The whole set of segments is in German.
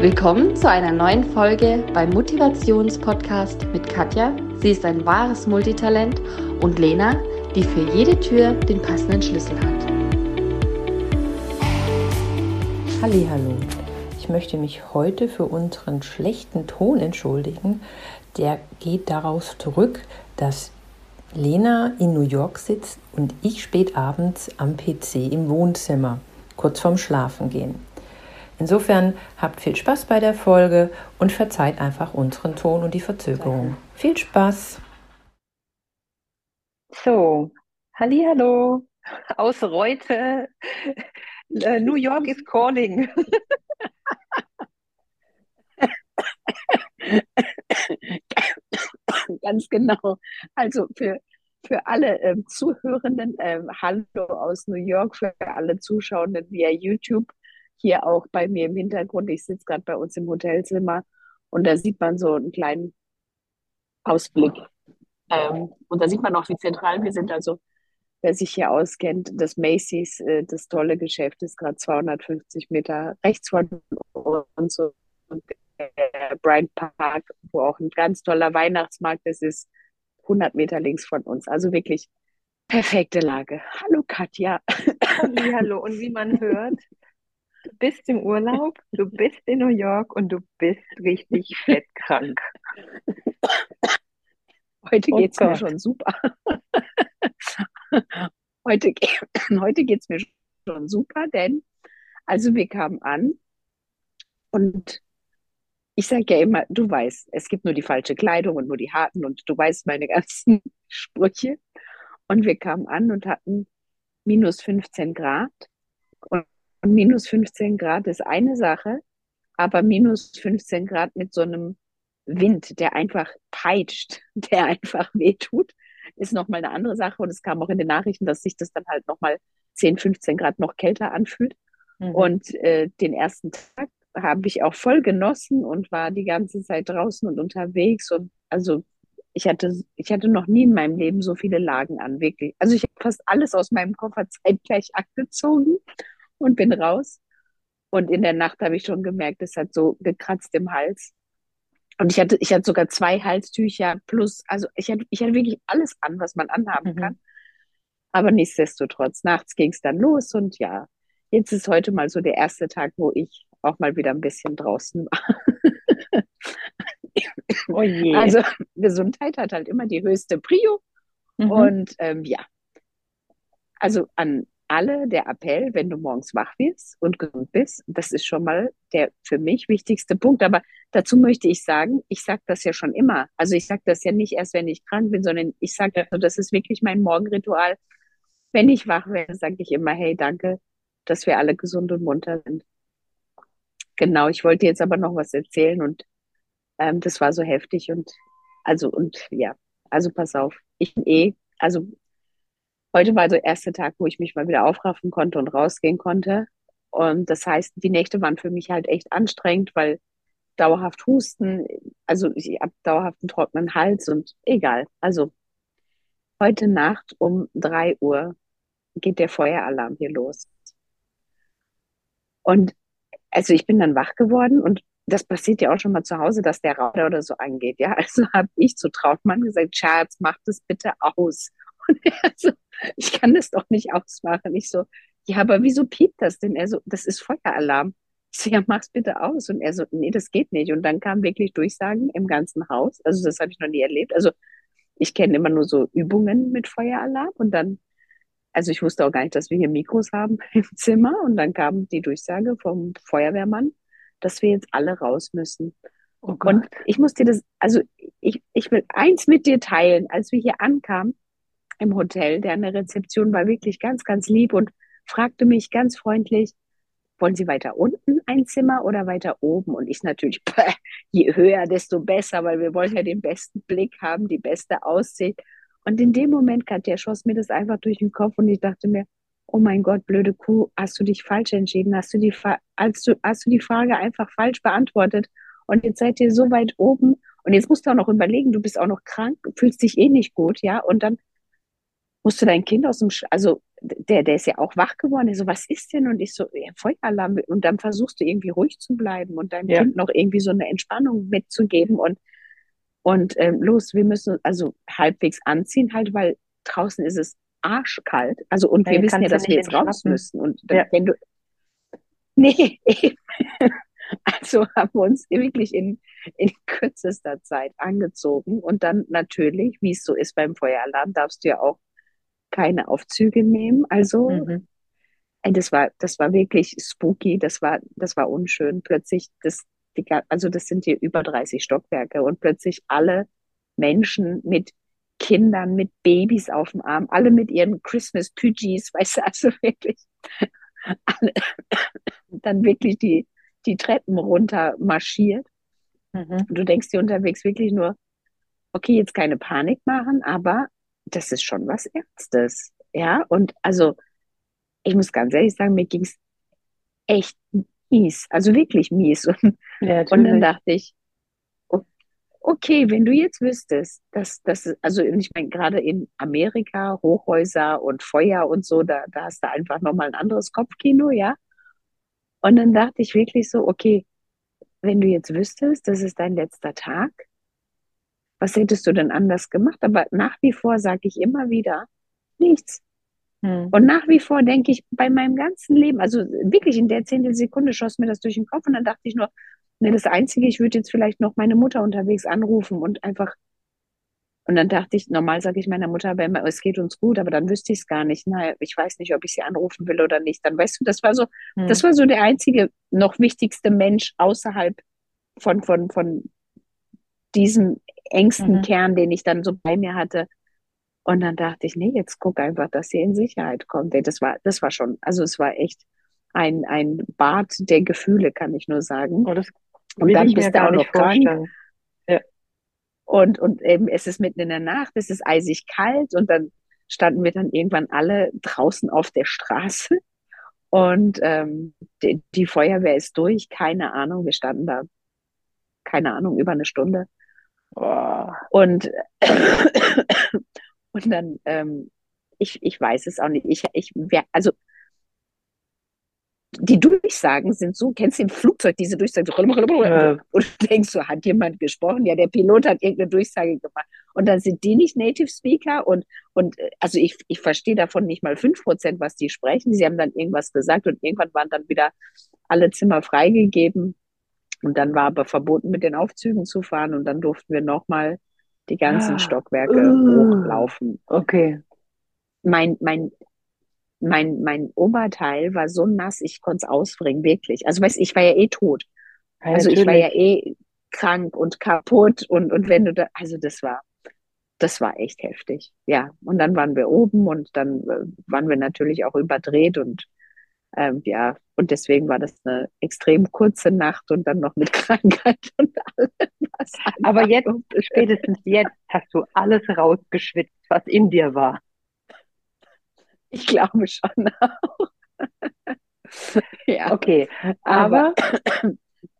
Willkommen zu einer neuen Folge beim Motivationspodcast mit Katja. Sie ist ein wahres Multitalent und Lena, die für jede Tür den passenden Schlüssel hat. Hallo, ich möchte mich heute für unseren schlechten Ton entschuldigen. Der geht daraus zurück, dass Lena in New York sitzt und ich spät abends am PC im Wohnzimmer, kurz vorm Schlafengehen. Insofern habt viel Spaß bei der Folge und verzeiht einfach unseren Ton und die Verzögerung. Viel Spaß! So, hallo aus Reute. Äh, New York is calling. Ganz genau. Also für, für alle ähm, Zuhörenden, ähm, hallo aus New York, für alle Zuschauenden via YouTube hier auch bei mir im Hintergrund. Ich sitze gerade bei uns im Hotelzimmer und da sieht man so einen kleinen Ausblick. Ähm, und da sieht man auch, wie zentral wir sind. Also, wer sich hier auskennt, das Macy's, äh, das tolle Geschäft, ist gerade 250 Meter rechts von uns. Und der Bryant Park, wo auch ein ganz toller Weihnachtsmarkt ist, ist 100 Meter links von uns. Also wirklich perfekte Lage. Hallo Katja. Hallo, und wie man hört, bist im Urlaub, du bist in New York und du bist richtig fettkrank. Heute geht es mir schon super. heute heute geht es mir schon super, denn also wir kamen an und ich sage ja immer, du weißt, es gibt nur die falsche Kleidung und nur die harten und du weißt meine ganzen Sprüche. Und wir kamen an und hatten minus 15 Grad und und minus 15 Grad ist eine Sache, aber minus 15 Grad mit so einem Wind, der einfach peitscht, der einfach wehtut, ist nochmal eine andere Sache. Und es kam auch in den Nachrichten, dass sich das dann halt nochmal 10, 15 Grad noch kälter anfühlt. Mhm. Und äh, den ersten Tag habe ich auch voll genossen und war die ganze Zeit draußen und unterwegs. Und also ich hatte, ich hatte noch nie in meinem Leben so viele Lagen an, wirklich. Also ich habe fast alles aus meinem Koffer zeitgleich abgezogen und bin raus. Und in der Nacht habe ich schon gemerkt, es hat so gekratzt im Hals. Und ich hatte, ich hatte sogar zwei Halstücher plus, also ich hatte, ich hatte wirklich alles an, was man anhaben mhm. kann. Aber nichtsdestotrotz, nachts ging es dann los und ja, jetzt ist heute mal so der erste Tag, wo ich auch mal wieder ein bisschen draußen war. oh je. Also Gesundheit hat halt immer die höchste Prio. Mhm. Und ähm, ja, also an alle der Appell, wenn du morgens wach wirst und gesund bist, das ist schon mal der für mich wichtigste Punkt. Aber dazu möchte ich sagen, ich sage das ja schon immer. Also ich sage das ja nicht erst, wenn ich krank bin, sondern ich sage, also das ist wirklich mein Morgenritual. Wenn ich wach werde, sage ich immer, hey, danke, dass wir alle gesund und munter sind. Genau, ich wollte jetzt aber noch was erzählen und ähm, das war so heftig und also und ja, also pass auf, ich bin eh, also heute war der erste Tag, wo ich mich mal wieder aufraffen konnte und rausgehen konnte. Und das heißt, die Nächte waren für mich halt echt anstrengend, weil dauerhaft Husten, also ich habe dauerhaft einen trockenen Hals und egal. Also heute Nacht um drei Uhr geht der Feueralarm hier los. Und also ich bin dann wach geworden und das passiert ja auch schon mal zu Hause, dass der Rauder oder so angeht. Ja, also habe ich zu Trautmann gesagt, Schatz, mach das bitte aus. Und er so, ich kann das doch nicht ausmachen. Ich so, ja, aber wieso piept das denn? Er so, das ist Feueralarm. Ich so, ja, mach's bitte aus. Und er so, nee, das geht nicht. Und dann kamen wirklich Durchsagen im ganzen Haus. Also das habe ich noch nie erlebt. Also ich kenne immer nur so Übungen mit Feueralarm. Und dann, also ich wusste auch gar nicht, dass wir hier Mikros haben im Zimmer. Und dann kam die Durchsage vom Feuerwehrmann, dass wir jetzt alle raus müssen. Oh und ich muss dir das, also ich, ich will eins mit dir teilen. Als wir hier ankamen, im Hotel, der an der Rezeption war wirklich ganz, ganz lieb und fragte mich ganz freundlich, wollen Sie weiter unten ein Zimmer oder weiter oben? Und ich natürlich, je höher, desto besser, weil wir wollen ja den besten Blick haben, die beste Aussicht. Und in dem Moment, Katja, schoss mir das einfach durch den Kopf und ich dachte mir, oh mein Gott, blöde Kuh, hast du dich falsch entschieden? Hast du die, hast du, hast du die Frage einfach falsch beantwortet? Und jetzt seid ihr so weit oben und jetzt musst du auch noch überlegen, du bist auch noch krank, fühlst dich eh nicht gut, ja? Und dann musst du dein Kind aus dem, Sch also der, der ist ja auch wach geworden. So, was ist denn? Und ich so, ja, Feueralarm. Und dann versuchst du irgendwie ruhig zu bleiben und deinem Ja. Kind noch irgendwie so eine Entspannung mitzugeben. Und, und ähm, los, wir müssen also halbwegs anziehen, halt, weil draußen ist es arschkalt. Also, und Ja, wir wissen ja, dass wir jetzt raus müssen. Und dann, Ja. wenn du. Nee. Also haben wir uns wirklich in, in kürzester Zeit angezogen. Und dann natürlich, wie es so ist beim Feueralarm, darfst du ja auch keine Aufzüge nehmen. Also, Mhm. ey, das war, das war wirklich spooky, das war, das war unschön. Plötzlich, das, die, also das sind hier über 30 Stockwerke und plötzlich alle Menschen mit Kindern, mit Babys auf dem Arm, alle mit ihren Christmas Pudgies, weißt du, also wirklich alle, dann wirklich die, die Treppen runter marschiert. Mhm. Und du denkst dir unterwegs wirklich nur, okay, jetzt keine Panik machen, aber das ist schon was Ernstes. Ja, und also ich muss ganz ehrlich sagen, mir ging es echt mies, also wirklich mies. Und, Ja, und dann dachte ich, okay, wenn du jetzt wüsstest, dass das, also ich meine, gerade in Amerika, Hochhäuser und Feuer und so, da, da hast du einfach nochmal ein anderes Kopfkino, ja. Und dann dachte ich wirklich so, okay, wenn du jetzt wüsstest, das ist dein letzter Tag, was hättest du denn anders gemacht? Aber nach wie vor sage ich immer wieder, nichts. Mhm. Und nach wie vor denke ich bei meinem ganzen Leben, also wirklich in der Zehntelsekunde schoss mir das durch den Kopf und dann dachte ich nur, ne, das Einzige, ich würde jetzt vielleicht noch meine Mutter unterwegs anrufen und einfach, und dann dachte ich, normal sage ich meiner Mutter aber immer, es geht uns gut, aber dann wüsste ich es gar nicht. Na, ich weiß nicht, ob ich sie anrufen will oder nicht. Dann weißt du, das war so, das Mhm. war so der einzige noch wichtigste Mensch außerhalb von, von, von diesem engsten Mhm. Kern, den ich dann so bei mir hatte. Und dann dachte ich, nee, jetzt guck einfach, dass sie in Sicherheit kommt. Das war, das war schon, also es war echt ein, ein Bad der Gefühle, kann ich nur sagen. Oh, Und dann bist du auch noch krank. vorstellen. Und, und eben, es ist mitten in der Nacht, es ist eisig kalt und dann standen wir dann irgendwann alle draußen auf der Straße und ähm, die, die Feuerwehr ist durch, keine Ahnung, wir standen da, keine Ahnung, über eine Stunde. Oh. Und, und dann, ähm, ich, ich weiß es auch nicht. Ich, ich, wer, also die Durchsagen sind so, kennst du im Flugzeug diese Durchsagen? So, Ja. und du denkst so, hat jemand gesprochen? Ja, der Pilot hat irgendeine Durchsage gemacht. Und dann sind die nicht Native Speaker und, und äh, also ich, ich verstehe davon nicht mal fünf Prozent, was die sprechen. Sie haben dann irgendwas gesagt und irgendwann waren dann wieder alle Zimmer freigegeben. Und dann war aber verboten, mit den Aufzügen zu fahren. Und dann durften wir nochmal die ganzen Ah. Stockwerke Uh. hochlaufen. Okay. Mein, mein, mein, mein Oberteil war so nass, ich konnte es ausbringen, wirklich. Also weißt, ich war ja eh tot. Ja, Also ich war ja natürlich. eh krank und kaputt und, und wenn du da, also das war, das war echt heftig. Ja, und dann waren wir oben und dann äh, waren wir natürlich auch überdreht und ähm, ja, und deswegen war das eine extrem kurze Nacht und dann noch mit Krankheit und allem. was Aber jetzt, spätestens jetzt, hast du alles rausgeschwitzt, was in dir war. Ich glaube schon auch. Ja, Okay, aber aber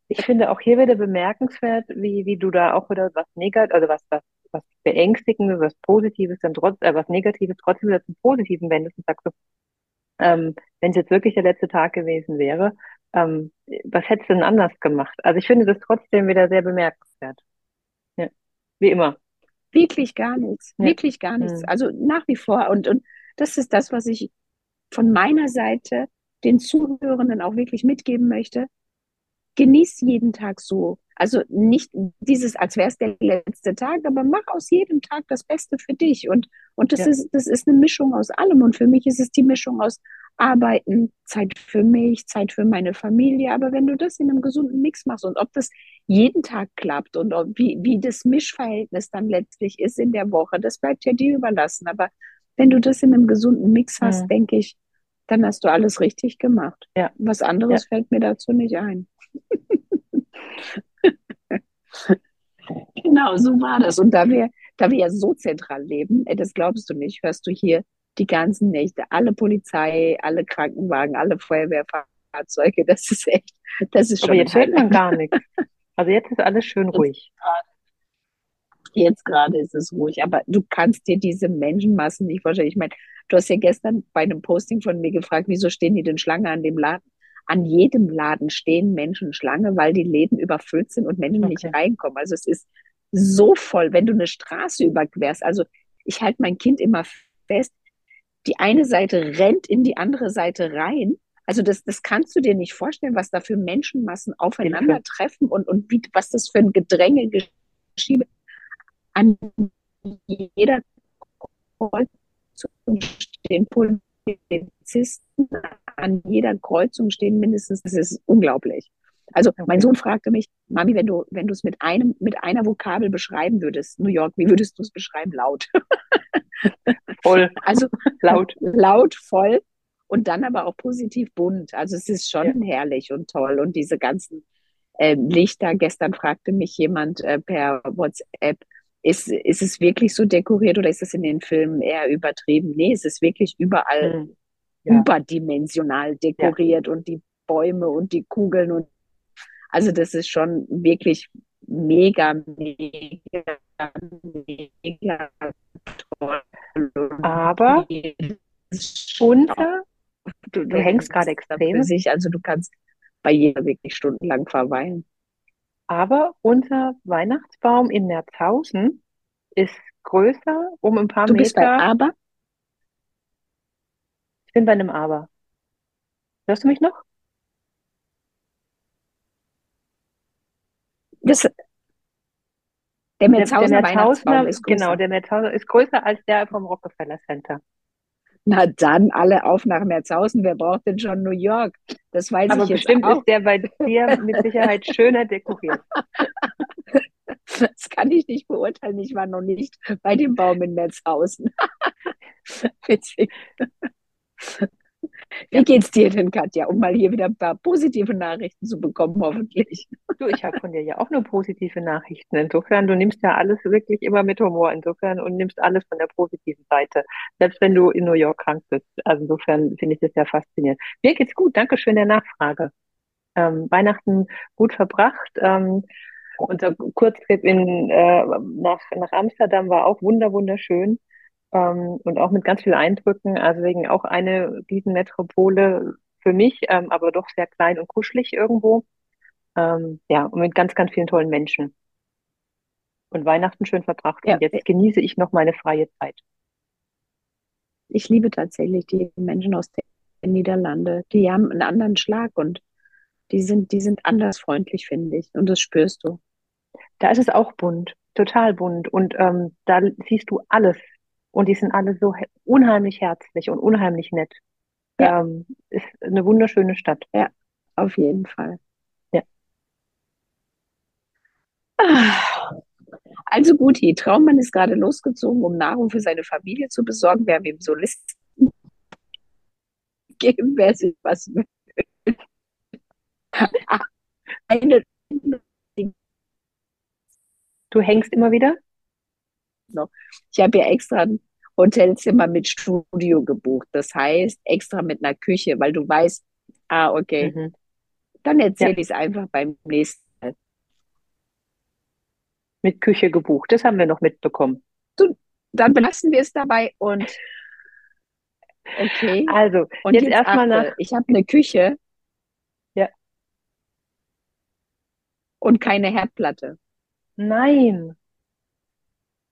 ich finde auch hier wieder bemerkenswert, wie, wie du da auch wieder was Negatives, also was, was, was Beängstigendes, was Positives, dann trotz, äh, was Negatives trotzdem wieder zum Positiven wendest und sagst so, ähm, wenn es jetzt wirklich der letzte Tag gewesen wäre, ähm, was hättest du denn anders gemacht? Also ich finde das trotzdem wieder sehr bemerkenswert. Ja, wie immer. Wirklich gar nichts, Ja. wirklich gar nichts. Mhm. Also nach wie vor. Und, und das ist das, was ich von meiner Seite den Zuhörenden auch wirklich mitgeben möchte. Genieß jeden Tag so. Also nicht dieses, als wäre es der letzte Tag, aber mach aus jedem Tag das Beste für dich. Und, und das Ja. ist, das ist eine Mischung aus allem. Und für mich ist es die Mischung aus Arbeiten, Zeit für mich, Zeit für meine Familie. Aber wenn du das in einem gesunden Mix machst und ob das jeden Tag klappt und ob, wie, wie das Mischverhältnis dann letztlich ist in der Woche, das bleibt ja dir überlassen. Aber wenn du das in einem gesunden Mix hast, Mhm. denke ich, dann hast du alles richtig gemacht. Ja. Was anderes fällt mir dazu nicht ein. Genau, so war das. Und da wir, da wir ja so zentral leben, ey, das glaubst du nicht, hörst du hier die ganzen Nächte, alle Polizei, alle Krankenwagen, alle Feuerwehrfahrzeuge, das ist echt, das ist schon Aber jetzt hört man gar nichts. Also jetzt ist alles schön ruhig. Jetzt gerade ist es ruhig, aber du kannst dir diese Menschenmassen nicht vorstellen. Ich meine, Du hast ja gestern bei einem Posting von mir gefragt, wieso stehen die denn Schlange an dem Laden? An jedem Laden stehen Menschen Schlange, weil die Läden überfüllt sind und Menschen okay. nicht reinkommen. Also es ist so voll, wenn du eine Straße überquerst. Also ich halte mein Kind immer fest, die eine Seite rennt in die andere Seite rein. Also das, das kannst du dir nicht vorstellen, was da für Menschenmassen aufeinandertreffen und, und wie, was das für ein Gedränge geschieht. An jeder Kreuzung stehen Polizisten, an jeder Kreuzung stehen mindestens, das ist unglaublich. Also mein Sohn fragte mich, Mami, wenn du, wenn du es mit einem, mit einer Vokabel beschreiben würdest, New York, wie würdest du es beschreiben? Laut. Voll. Also laut. Laut, voll und dann aber auch positiv bunt. Also es ist schon ja. herrlich und toll. Und diese ganzen äh, Lichter, gestern fragte mich jemand äh, per WhatsApp, ist, ist es wirklich so dekoriert oder ist es in den Filmen eher übertrieben? Nee, es ist wirklich überall mhm. ja. überdimensional dekoriert ja. und die Bäume und die Kugeln und also das ist schon wirklich mega, mega, mega toll. Aber unter, du, du hängst gerade extrem. Sich, also du kannst bei jeder wirklich stundenlang verweilen. Aber unser Weihnachtsbaum in Merzhausen ist größer um ein paar du Meter. Bist bei Aber? Ich bin bei einem Aber. Hörst du mich noch? Das, der Merzhausener, der, der Merzhausener ist größer. Genau, der Merzhausener ist größer als der vom Rockefeller Center. Na dann alle auf nach Merzhausen. Wer braucht denn schon New York? Das weiß Aber ich jetzt bestimmt auch. ist der bei dir mit Sicherheit schöner dekoriert. Das kann ich nicht beurteilen. Ich war noch nicht bei dem Baum in Merzhausen. Witzig. Wie geht's dir denn, Katja, um mal hier wieder ein paar positive Nachrichten zu bekommen, hoffentlich? Du, ich habe von dir ja auch nur positive Nachrichten. Insofern, du nimmst ja alles wirklich immer mit Humor insofern und nimmst alles von der positiven Seite. Selbst wenn du in New York krank bist. Also insofern finde ich das ja faszinierend. Mir geht's gut. Dankeschön der Nachfrage. Ähm, Weihnachten gut verbracht. Ähm, unser Kurztrip in, äh, nach, nach Amsterdam war auch wunder, wunderschön ähm, und auch mit ganz vielen Eindrücken. Also wegen auch eine Riesenmetropole für mich, ähm, aber doch sehr klein und kuschelig irgendwo. Ähm, ja, und mit ganz, ganz vielen tollen Menschen. Und Weihnachten schön verbracht. Ja. Und jetzt genieße ich noch meine freie Zeit. Ich liebe tatsächlich die Menschen aus den Niederlanden. Die haben einen anderen Schlag und die sind, die sind anders freundlich, finde ich. Und das spürst du. Da ist es auch bunt, total bunt. Und ähm, da siehst du alles und die sind alle so unheimlich herzlich und unheimlich nett. Ja. Ähm, ist eine wunderschöne Stadt. Ja, auf jeden Fall. Ja. Also gut, die Traummann ist gerade losgezogen, um Nahrung für seine Familie zu besorgen. Wir haben ihm so Listen gegeben, wer sich was will. Eine Du hängst immer wieder? Ich habe ja extra ein Hotelzimmer mit Studio gebucht. Das heißt, extra mit einer Küche, weil du weißt, ah, okay, mhm. dann erzähle ja. ich es einfach beim nächsten Mal. Mit Küche gebucht, das haben wir noch mitbekommen. So, dann belassen wir es dabei und okay. Also, und jetzt, jetzt erstmal nach. Ich habe eine Küche. Ja. Und keine Herdplatte. Nein.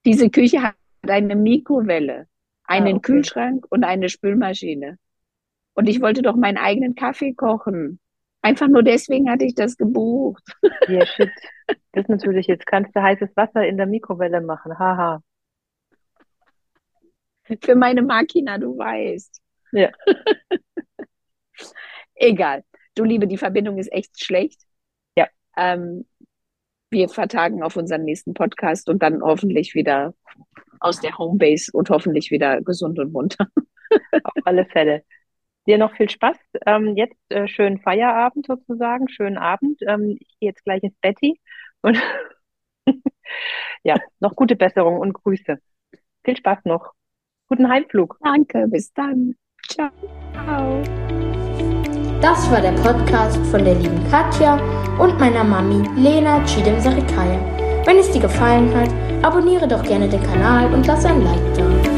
Diese Küche hat eine Mikrowelle, einen ah, okay. Kühlschrank und eine Spülmaschine. Und ich wollte doch meinen eigenen Kaffee kochen. Einfach nur deswegen hatte ich das gebucht. Ja, shit. Das ist natürlich, jetzt kannst du heißes Wasser in der Mikrowelle machen. Haha. Für meine Makina, du weißt. Ja. Egal. Du Liebe, die Verbindung ist echt schlecht. Ja. Ähm, wir vertagen auf unseren nächsten Podcast und dann hoffentlich wieder aus der Homebase und hoffentlich wieder gesund und munter. Auf alle Fälle. Dir noch viel Spaß. Ähm, jetzt äh, schönen Feierabend sozusagen, schönen Abend. Ähm, ich gehe jetzt gleich ins Betty und ja, noch gute Besserung und Grüße. Viel Spaß noch. Guten Heimflug. Danke, bis dann. Ciao. Das war der Podcast von der lieben Katja und meiner Mami Lena Chidem Sarikaya. Wenn es dir gefallen hat, abonniere doch gerne den Kanal und lass ein Like da.